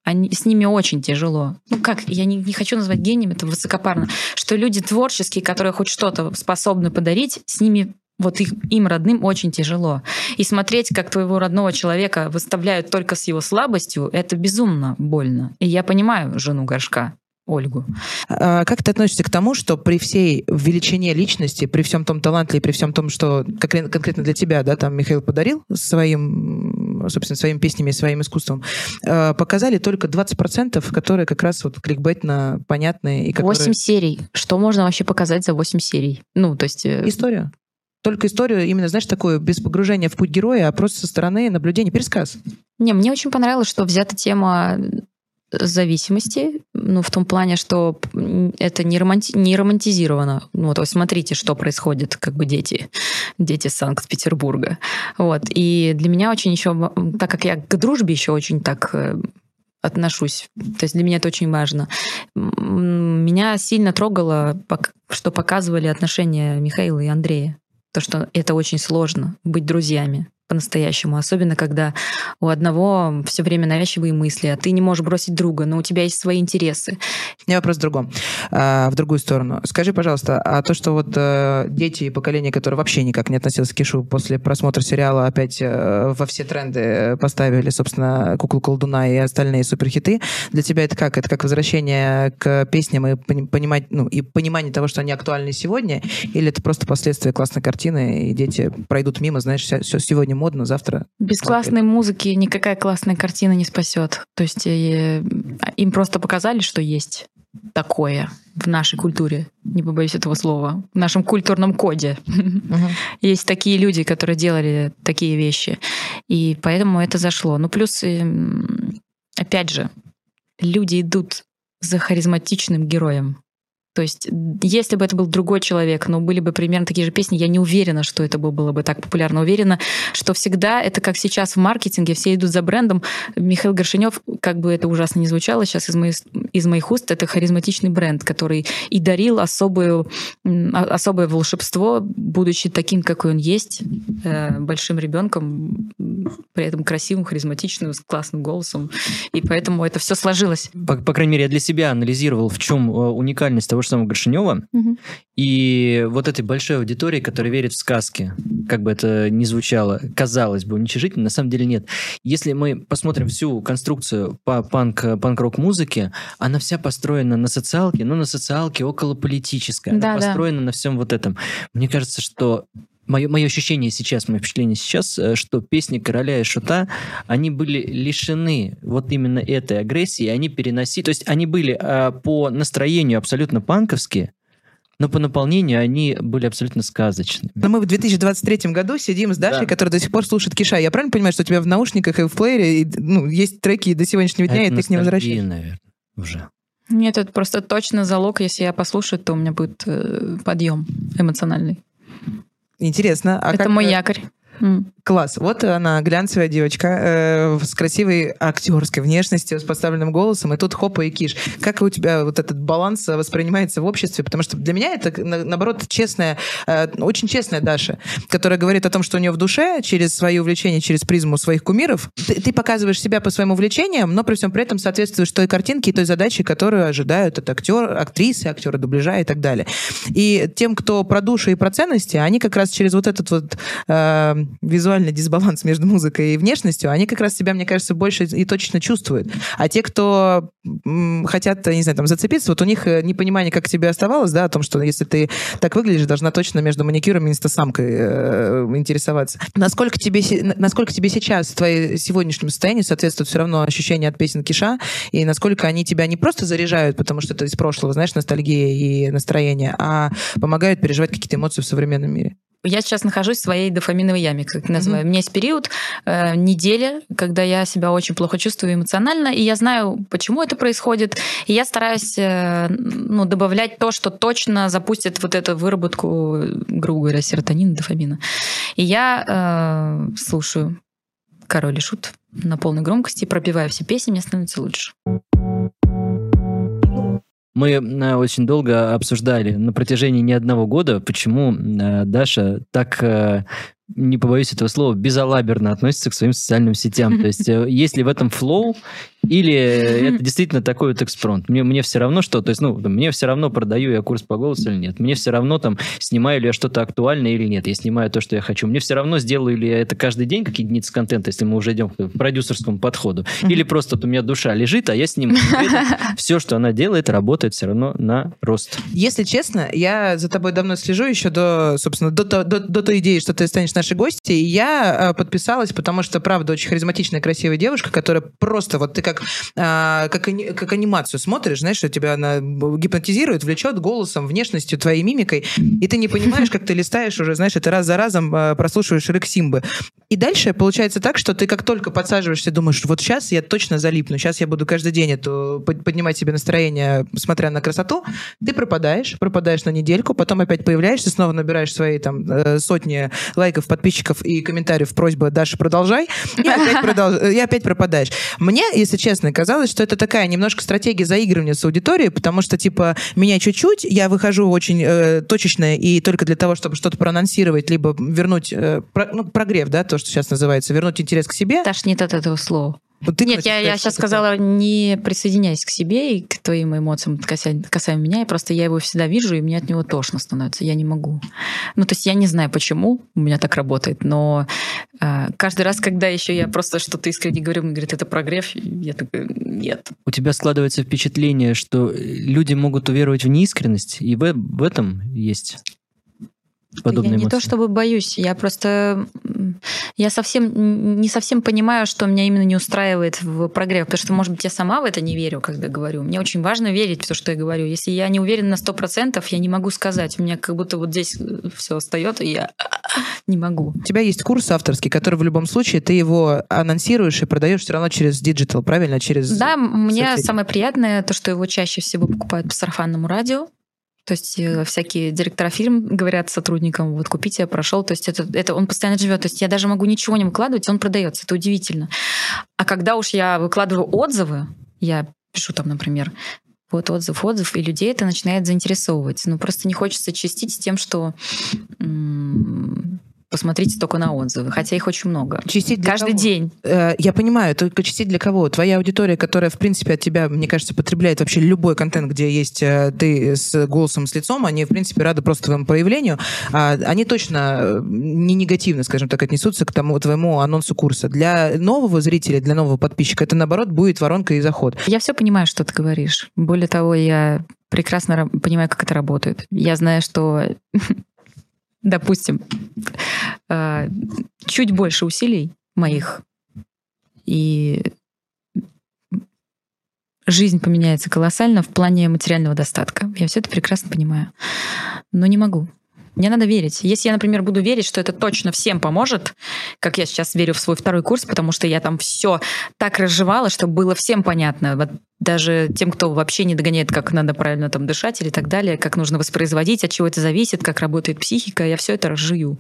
они, с ними очень тяжело. Ну как, я не, не хочу назвать гением, это высокопарно, что люди творческие, которые хоть что-то способны подарить, с ними вот их, им родным очень тяжело. И смотреть, как твоего родного человека выставляют только с его слабостью, это безумно больно. И я понимаю жену Горшка. Ольгу. А как ты относишься к тому, что при всей величине личности, при всем том таланте и при всем том, что конкретно для тебя, да, там Михаил подарил своим, собственно, своими песнями и своим искусством, а, показали только 20%, которые как раз вот кликбейтно понятные. И которые... 8 серий. Что можно вообще показать за 8 серий? Ну, то есть... Э, Историю. Только историю, именно, знаешь, такую, без погружения в путь героя, а просто со стороны наблюдения, пересказ. Не, мне очень понравилось, что взята тема зависимости, ну, в том плане, что это не, романти не романтизировано. Ну, вот, смотрите, что происходит, как бы дети, дети Санкт-Петербурга. Вот. И для меня очень еще, так как я к дружбе еще очень так э, отношусь. То есть для меня это очень важно. Меня сильно трогало, что показывали отношения Михаила и Андрея. То, что это очень сложно быть друзьями по-настоящему, особенно когда у одного все время навязчивые мысли, а ты не можешь бросить друга, но у тебя есть свои интересы. У меня вопрос в другом, а, в другую сторону. Скажи, пожалуйста, а то, что вот э, дети и поколение, которые вообще никак не относилось к Кишу, после просмотра сериала опять э, во все тренды поставили, собственно, «Куклу колдуна» и остальные суперхиты, для тебя это как? Это как возвращение к песням и понимать, ну, и понимание того, что они актуальны сегодня, или это просто последствия классной картины, и дети пройдут мимо, знаешь, все сегодня модно, завтра... Без классной музыки никакая классная картина не спасет. То есть э, им просто показали, что есть такое в нашей культуре, не побоюсь этого слова, в нашем культурном коде. Uh-huh. [LAUGHS] Есть такие люди, которые делали такие вещи. И поэтому это зашло. Ну, плюс, эм, опять же, люди идут за харизматичным героем. То есть, если бы это был другой человек, но были бы примерно такие же песни, я не уверена, что это было бы так популярно. Уверена, что всегда это как сейчас в маркетинге, все идут за брендом. Михаил Горшинев, как бы это ужасно не звучало сейчас из моих, из моих уст, это харизматичный бренд, который и дарил особую, особое волшебство, будучи таким, какой он есть, э, большим ребенком, при этом красивым, харизматичным, с классным голосом. И поэтому это все сложилось. По, по крайней мере, я для себя анализировал, в чем э, уникальность того же самого Горшинева угу. и вот этой большой аудитории, которая верит в сказки, как бы это ни звучало, казалось бы, уничижительно, на самом деле нет. Если мы посмотрим всю конструкцию по панк, панк-рок музыке, она вся построена на социалке, но на социалке около политической, она да, построена да. на всем вот этом. Мне кажется, что мое, мое ощущение сейчас, мое впечатление сейчас, э, что песни короля и шута, они были лишены вот именно этой агрессии, они переносили, то есть они были а, по настроению абсолютно панковские, но по наполнению они были абсолютно сказочными. Но мы в 2023 году сидим с Дашей, да. которая до сих пор слушает Киша. Я правильно понимаю, что у тебя в наушниках и в плеере и, ну, есть треки до сегодняшнего дня, это и ты к ним возвращаешься? наверное, уже. Нет, это просто точно залог. Если я послушаю, то у меня будет э, подъем эмоциональный. Интересно. А Это как... мой якорь. Класс. Вот она, глянцевая девочка э, с красивой актерской внешностью, с поставленным голосом, и тут хопа и киш. Как у тебя вот этот баланс воспринимается в обществе? Потому что для меня это, наоборот, честная, э, очень честная Даша, которая говорит о том, что у нее в душе, через свои увлечения, через призму своих кумиров, ты, ты показываешь себя по своим увлечениям, но при всем при этом соответствуешь той картинке и той задаче, которую ожидают от актер, актрисы, актеры дубляжа и так далее. И тем, кто про душу и про ценности, они как раз через вот этот вот э, визуальный визуальный дисбаланс [LAUGHS] между музыкой и внешностью, они как раз себя, мне кажется, больше и точно чувствуют. А те, кто хотят, не знаю, там, зацепиться, вот у них э, непонимание, как тебе оставалось, да, о том, что если ты так выглядишь, должна точно между маникюром и инстасамкой э, интересоваться. Насколько тебе, насколько тебе сейчас, в твоей сегодняшнем состоянии соответствует все равно ощущение от песен Киша, и насколько они тебя не просто заряжают, потому что это из прошлого, знаешь, ностальгия и настроение, а помогают переживать какие-то эмоции в современном мире? Я сейчас нахожусь в своей дофаминовой яме, как называю. Mm-hmm. У меня есть период, э, неделя, когда я себя очень плохо чувствую эмоционально, и я знаю, почему это происходит, и я стараюсь э, ну, добавлять то, что точно запустит вот эту выработку, грубо говоря, серотонина, дофамина. И я э, слушаю «Король и Шут» на полной громкости, пропиваю все песни, мне становится лучше. Мы э, очень долго обсуждали на протяжении не одного года, почему э, Даша так э, не побоюсь этого слова, безалаберно относится к своим социальным сетям. То есть, есть ли в этом флоу, или это действительно такой вот экспромт. Мне, мне все равно, что, то есть, ну, мне все равно, продаю я курс по голосу или нет. Мне все равно, там, снимаю ли я что-то актуальное или нет. Я снимаю то, что я хочу. Мне все равно, сделаю ли я это каждый день, как единица контента, если мы уже идем к продюсерскому подходу. Или просто вот у меня душа лежит, а я снимаю. [LAUGHS] Все, что она делает, работает все равно на рост. Если честно, я за тобой давно слежу еще до, собственно, до, до, до, до той идеи, что ты станешь нашей гости, и я э, подписалась, потому что, правда, очень харизматичная, красивая девушка, которая просто, вот ты как, а, как, как анимацию смотришь, знаешь, что тебя она гипнотизирует, влечет голосом, внешностью, твоей мимикой, и ты не понимаешь, как ты листаешь уже, знаешь, это раз за разом э, прослушиваешь Рик Симбы. И дальше получается так, что ты как только подсаживаешься, думаешь, вот сейчас я точно залипну, сейчас я буду каждый день эту, поднимать себе настроение, смотря на красоту, ты пропадаешь, пропадаешь на недельку, потом опять появляешься, снова набираешь свои там э, сотни лайков, подписчиков и комментариев, просьба Даша, продолжай, и опять, продолж... и опять пропадаешь. Мне, если честно, казалось, что это такая немножко стратегия заигрывания с аудиторией, потому что, типа, меня чуть-чуть, я выхожу очень э, точечно и только для того, чтобы что-то проанонсировать, либо вернуть, э, про, ну, прогрев, да, то, что сейчас называется, вернуть интерес к себе. Таш, нет от этого слова. Вот ты Нет, я, я сейчас сказала, не присоединяйся к себе и к твоим эмоциям касаемо, касаемо меня. И просто я его всегда вижу, и мне от него тошно становится. Я не могу. Ну, то есть я не знаю, почему у меня так работает, но э, каждый раз, когда еще я просто что-то искренне говорю, мне говорят, это прогрев, я такая, нет. У тебя складывается впечатление, что люди могут уверовать в неискренность, и в, в этом есть подобные я эмоции? не то чтобы боюсь, я просто я совсем не совсем понимаю, что меня именно не устраивает в прогреве, потому что, может быть, я сама в это не верю, когда говорю. Мне очень важно верить в то, что я говорю. Если я не уверена на сто процентов, я не могу сказать. У меня как будто вот здесь э, все остается, и я [LAUGHS] не могу. У тебя есть курс авторский, который в любом случае ты его анонсируешь и продаешь все равно через digital, правильно? Через да, мне самое приятное то, что его чаще всего покупают по сарафанному радио. То есть э, всякие директора фирм говорят сотрудникам, вот купите, я прошел. То есть это, это он постоянно живет. То есть я даже могу ничего не выкладывать, он продается. Это удивительно. А когда уж я выкладываю отзывы, я пишу там, например, вот отзыв, отзыв, и людей это начинает заинтересовывать. Ну, просто не хочется чистить с тем, что посмотрите только на отзывы, хотя их очень много. Чистить для Каждый кого? день. Э, я понимаю, только чистить для кого? Твоя аудитория, которая, в принципе, от тебя, мне кажется, потребляет вообще любой контент, где есть э, ты с голосом, с лицом, они, в принципе, рады просто твоему появлению. А они точно э, не негативно, скажем так, отнесутся к тому твоему анонсу курса. Для нового зрителя, для нового подписчика это, наоборот, будет воронка и заход. Я все понимаю, что ты говоришь. Более того, я прекрасно понимаю, как это работает. Я знаю, что [LAUGHS] допустим, э, чуть больше усилий моих, и жизнь поменяется колоссально в плане материального достатка. Я все это прекрасно понимаю. Но не могу. Мне надо верить. Если я, например, буду верить, что это точно всем поможет, как я сейчас верю в свой второй курс, потому что я там все так разжевала, чтобы было всем понятно. Вот даже тем, кто вообще не догоняет, как надо правильно там дышать или так далее, как нужно воспроизводить, от чего это зависит, как работает психика, я все это разжую.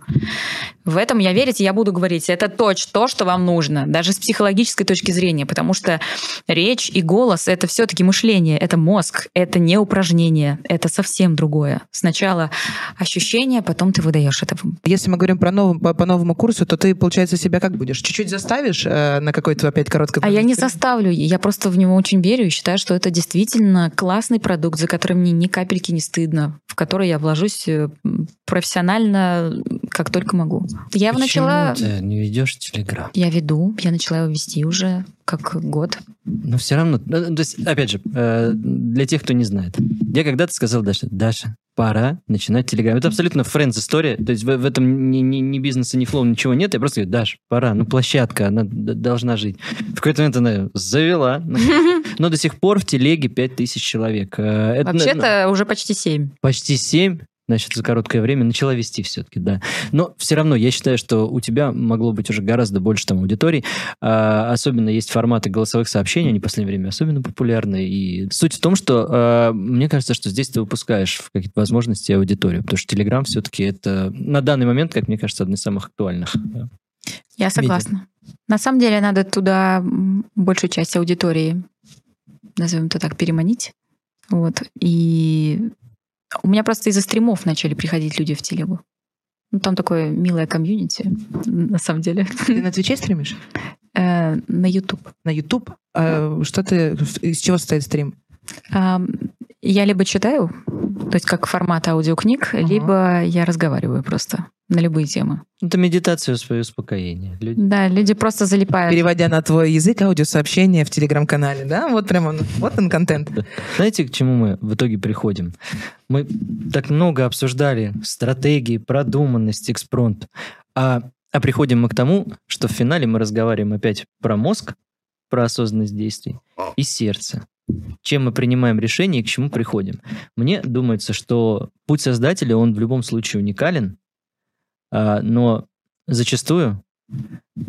В этом я верить, и я буду говорить, это точно то, что вам нужно, даже с психологической точки зрения, потому что речь и голос — это все-таки мышление, это мозг, это не упражнение, это совсем другое. Сначала ощущение, потом ты выдаешь это. Если мы говорим про по, по новому курсу, то ты, получается, себя как будешь? Чуть-чуть заставишь э, на какой-то опять короткой... А я не заставлю, я просто в него очень верю, считаю, что это действительно классный продукт, за который мне ни капельки не стыдно, в который я вложусь э, профессионально, как только могу. Я Почему начала... ты не ведешь Телеграм? Я веду, я начала его вести уже как год. Но все равно, ну, то есть, опять же, э, для тех, кто не знает, я когда-то сказал Даше, Даша, пора начинать Телеграм. Это абсолютно friends история, то есть в, в этом ни, ни, ни бизнеса, ни flow, ничего нет. Я просто говорю, Даш, пора, ну площадка, она должна жить. В какой-то момент она завела. [LAUGHS] Но до сих пор в Телеге 5000 человек. Э, ну, Вообще-то уже почти семь. почти 7, значит, за короткое время начала вести все-таки, да. Но все равно я считаю, что у тебя могло быть уже гораздо больше там аудиторий. А, особенно есть форматы голосовых сообщений, они в последнее время особенно популярны. И суть в том, что а, мне кажется, что здесь ты выпускаешь в какие-то возможности аудиторию, потому что Telegram все-таки это на данный момент, как мне кажется, одно из самых актуальных. да. Я согласна. На самом деле надо туда большую часть аудитории, назовем это так, переманить. Вот. И у меня просто из-за стримов начали приходить люди в телегу. Ну, там такое милое комьюнити, на самом деле. Ты на Твиче стримишь? Э, На YouTube. На YouTube? А что ты... Из чего состоит стрим? А, Я либо читаю, то есть как формат аудиокниг, Ага. либо я разговариваю просто на любые темы. Это медитация свое успокоение. Люди- Да, люди просто залипают. Переводя на твой язык аудиосообщения в Телеграм-канале, да? Вот прям он, вот он контент. Знаете, к чему мы в итоге приходим? Мы так много обсуждали стратегии, продуманность, экспронт, а, а приходим мы к тому, что в финале мы разговариваем опять про мозг, про осознанность действий и сердце. Чем мы принимаем решение и к чему приходим. Мне думается, что путь создателя, он в любом случае уникален, но зачастую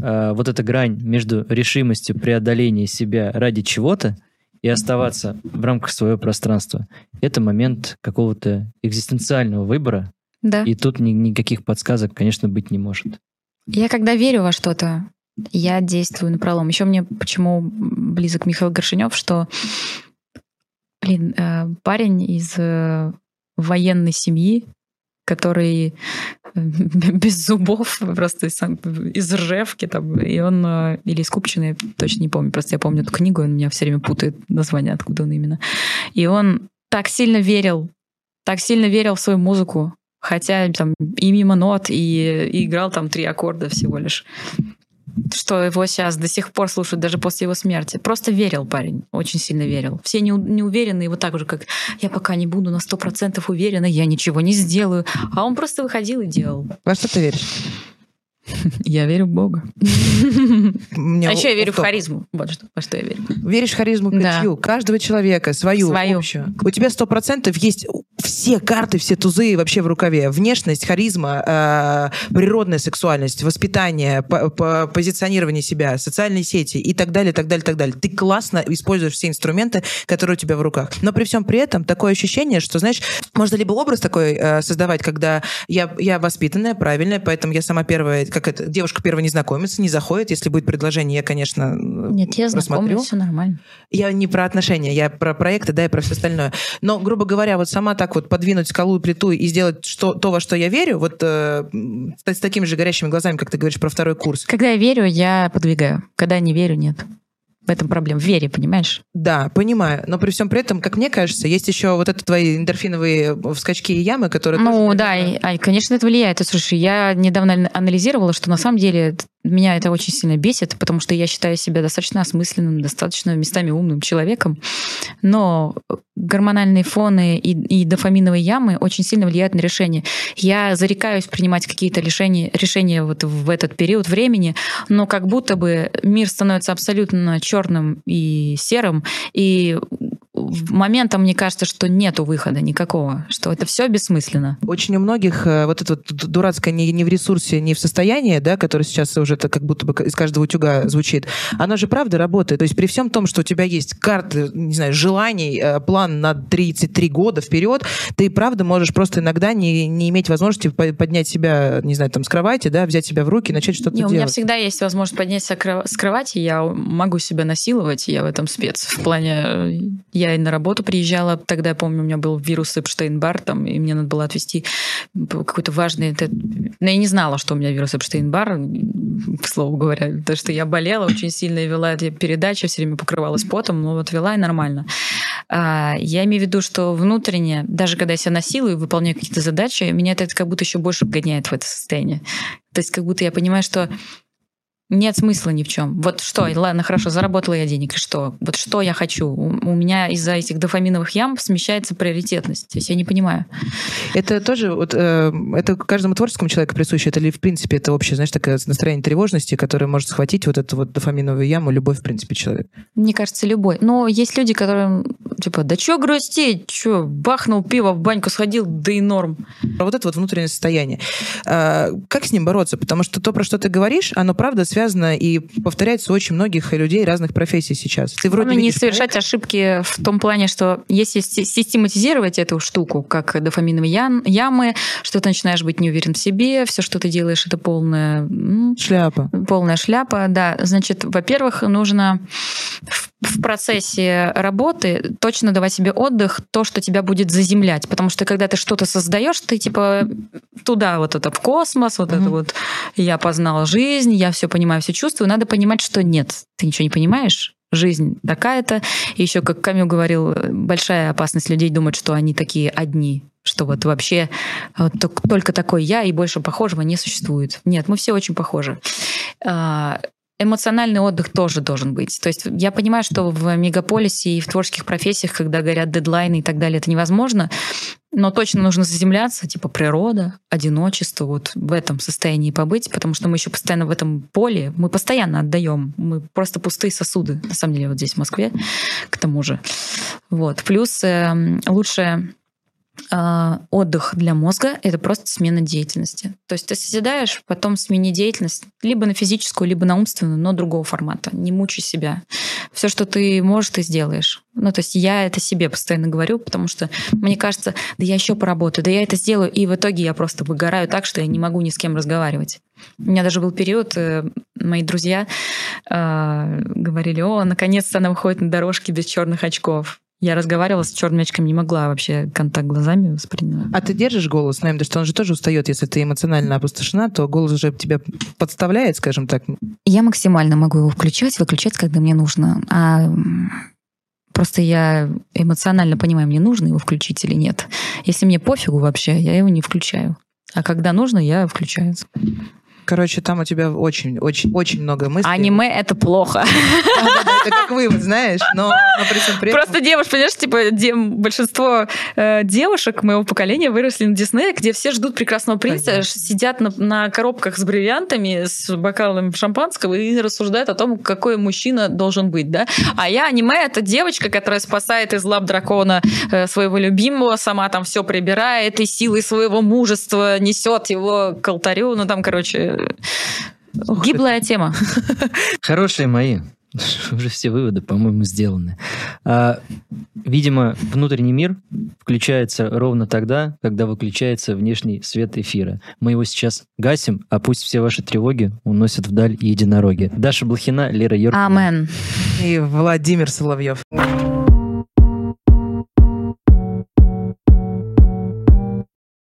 а, вот эта грань между решимостью преодоления себя ради чего-то и оставаться в рамках своего пространства, это момент какого-то экзистенциального выбора, Да. и тут ни- никаких подсказок, конечно, быть не может. Я когда верю во что-то, я действую на пролом. Еще мне почему близок Михаил Горшинев, что блин, э, парень из э, военной семьи, который э, [LAUGHS] без зубов, просто из, из Ржевки, там, и он, э, или из Купчино, я точно не помню, просто я помню эту книгу, он меня все время путает название, откуда он именно. И он так сильно верил, так сильно верил в свою музыку, хотя там и мимо нот, и, и играл там три аккорда всего лишь. Что его сейчас до сих пор слушают, даже после его смерти. Просто верил парень, очень сильно верил. Все не, не уверены, его так же, как я пока не буду на сто процентов уверена, я ничего не сделаю. А он просто выходил и делал. Во что ты веришь? Я верю в Бога. Мне А еще я верю в харизму. Вот что, во что я верю. Веришь в харизму Да. пятью каждого человека, свою, Свою. общую. У тебя сто процентов есть все карты, все тузы вообще в рукаве. Внешность, харизма, э, природная сексуальность, воспитание, по- по- позиционирование себя, социальные сети и так далее, так далее, так далее. Ты классно используешь все инструменты, которые у тебя в руках. Но при всем при этом такое ощущение, что, знаешь, можно либо образ такой э, создавать, когда я, я воспитанная, правильная, поэтому я сама первая, как это, девушка первая незнакомец, не заходит. Если будет предложение, я, конечно, Нет, я знакомлюсь, рассмотрю. все нормально. Я не про отношения, я про проекты, да, и про все остальное. Но, грубо говоря, вот сама так вот подвинуть скалу и плиту и сделать что, то, во что я верю, вот э, с, такими же горящими глазами, как ты говоришь про второй курс. Когда я верю, я подвигаю. Когда не верю, нет. В этом проблема. В вере, понимаешь? Да, понимаю. Но при всем при этом, как мне кажется, есть еще вот это твои эндорфиновые скачки и ямы, которые... Ну тоже, да, и, а, конечно, это влияет. И, Слушай, я недавно ан- анализировала, что на самом деле меня это очень сильно бесит, потому что я считаю себя достаточно осмысленным, достаточно местами умным человеком, но гормональные фоны и, и дофаминовые ямы очень сильно влияют на решение. Я зарекаюсь принимать какие-то решения, решения вот в этот период времени, но как будто бы мир становится абсолютно черным и серым, и моментом мне кажется, что нету выхода никакого, что это все бессмысленно. Очень у многих э, вот это вот дурацкое не, не в ресурсе, не в состоянии, да, которое сейчас уже так как будто бы из каждого утюга звучит, оно же правда работает. То есть при всем том, что у тебя есть карты, не знаю, желаний, э, план на 33 года вперед, ты правда можешь просто иногда не, не иметь возможности по- поднять себя, не знаю, там с кровати, да, взять себя в руки, начать что-то Не, у меня делать. всегда есть возможность подняться с кровати, я могу себя насиловать, я в этом спец. В плане, э, я на работу приезжала. Тогда, я помню, у меня был вирус Эпштейн-Бар, там, и мне надо было отвезти какой-то важный... Но я не знала, что у меня вирус Эпштейн-Бар, к [LAUGHS] слову говоря, потому что я болела очень сильно и вела эти передачи, все время покрывалась потом, но вот вела и нормально. А, я имею в виду, что внутренне, даже когда я себя насилую и выполняю какие-то задачи, меня это как будто еще больше вгоняет в это состояние. То есть как будто я понимаю, что нет смысла ни в чем. Вот что, ладно, хорошо, заработала я денег, и что? Вот что я хочу? У, меня из-за этих дофаминовых ям смещается приоритетность. То есть я не понимаю. Это тоже, вот, э, это каждому творческому человеку присуще, это ли, в принципе, это общее, знаешь, такое настроение тревожности, которое может схватить вот эту вот дофаминовую яму, любой, в принципе, человек? Мне кажется, любой. Но есть люди, которые, типа, да что грустить, что, бахнул пиво, в баньку сходил, да и норм. А вот это вот внутреннее состояние. А, как с ним бороться? Потому что то, про что ты говоришь, оно, правда, связано и повторяется у очень многих людей разных профессий сейчас. Ты вроде не совершать проект... ошибки в том плане, что если систематизировать эту штуку, как дофаминовые ямы, что ты начинаешь быть не уверен в себе, все, что ты делаешь, это полная шляпа. Полная шляпа, да. Значит, во-первых, нужно в процессе работы точно давать себе отдых, то, что тебя будет заземлять. Потому что когда ты что-то создаешь, ты типа туда вот это в космос, вот mm-hmm. это вот я познала жизнь, я все понимаю, все чувствую. Надо понимать, что нет, ты ничего не понимаешь, жизнь такая-то. И еще, как Камил говорил, большая опасность людей думать, что они такие одни, что вот вообще вот только такой я и больше похожего не существует. Нет, мы все очень похожи. Эмоциональный отдых тоже должен быть. То есть я понимаю, что в мегаполисе и в творческих профессиях, когда горят дедлайны и так далее, это невозможно, но точно нужно заземляться, типа природа, одиночество, вот в этом состоянии побыть, потому что мы еще постоянно в этом поле, мы постоянно отдаем, мы просто пустые сосуды, на самом деле, вот здесь в Москве, к тому же. Вот. Плюс э, лучше а, отдых для мозга — это просто смена деятельности. То есть ты созидаешь, потом смени деятельность либо на физическую, либо на умственную, но другого формата. Не мучай себя. Все, что ты можешь, ты сделаешь. Ну, то есть я это себе постоянно говорю, потому что мне кажется, да я еще поработаю, да я это сделаю, и в итоге я просто выгораю так, что я не могу ни с кем разговаривать. У меня даже был период, э, мои друзья э, говорили, о, наконец-то она выходит на дорожке без черных очков. Я разговаривала с черным очком, не могла вообще контакт глазами воспринимать. А ты держишь голос, наверное, ну, что он же тоже устает, если ты эмоционально опустошена, то голос уже тебя подставляет, скажем так. Я максимально могу его включать, выключать, когда мне нужно. А Просто я эмоционально понимаю, мне нужно его включить или нет. Если мне пофигу вообще, я его не включаю. А когда нужно, я включаю. Короче, там у тебя очень, очень, очень много мыслей. Аниме — это плохо. Это как вывод, знаешь, но, при этом... Просто девушка, понимаешь, типа большинство э, девушек моего поколения выросли на Диснее, где все ждут прекрасного принца, сидят на, коробках с бриллиантами, с бокалом шампанского и рассуждают о том, какой мужчина должен быть, да? А я аниме — это девочка, которая спасает из лап дракона э, своего любимого, сама там все прибирает и силой своего мужества несет его к алтарю, ну там, короче, Ох, Гиблая это... тема. [LAUGHS] Хорошие мои. [LAUGHS] Уже все выводы, по-моему, сделаны. А, видимо, внутренний мир включается ровно тогда, когда выключается внешний свет эфира. Мы его сейчас гасим, а пусть все ваши тревоги уносят вдаль единороги. Даша Блохина, Лера Юркина. Амен. И Владимир Соловьев.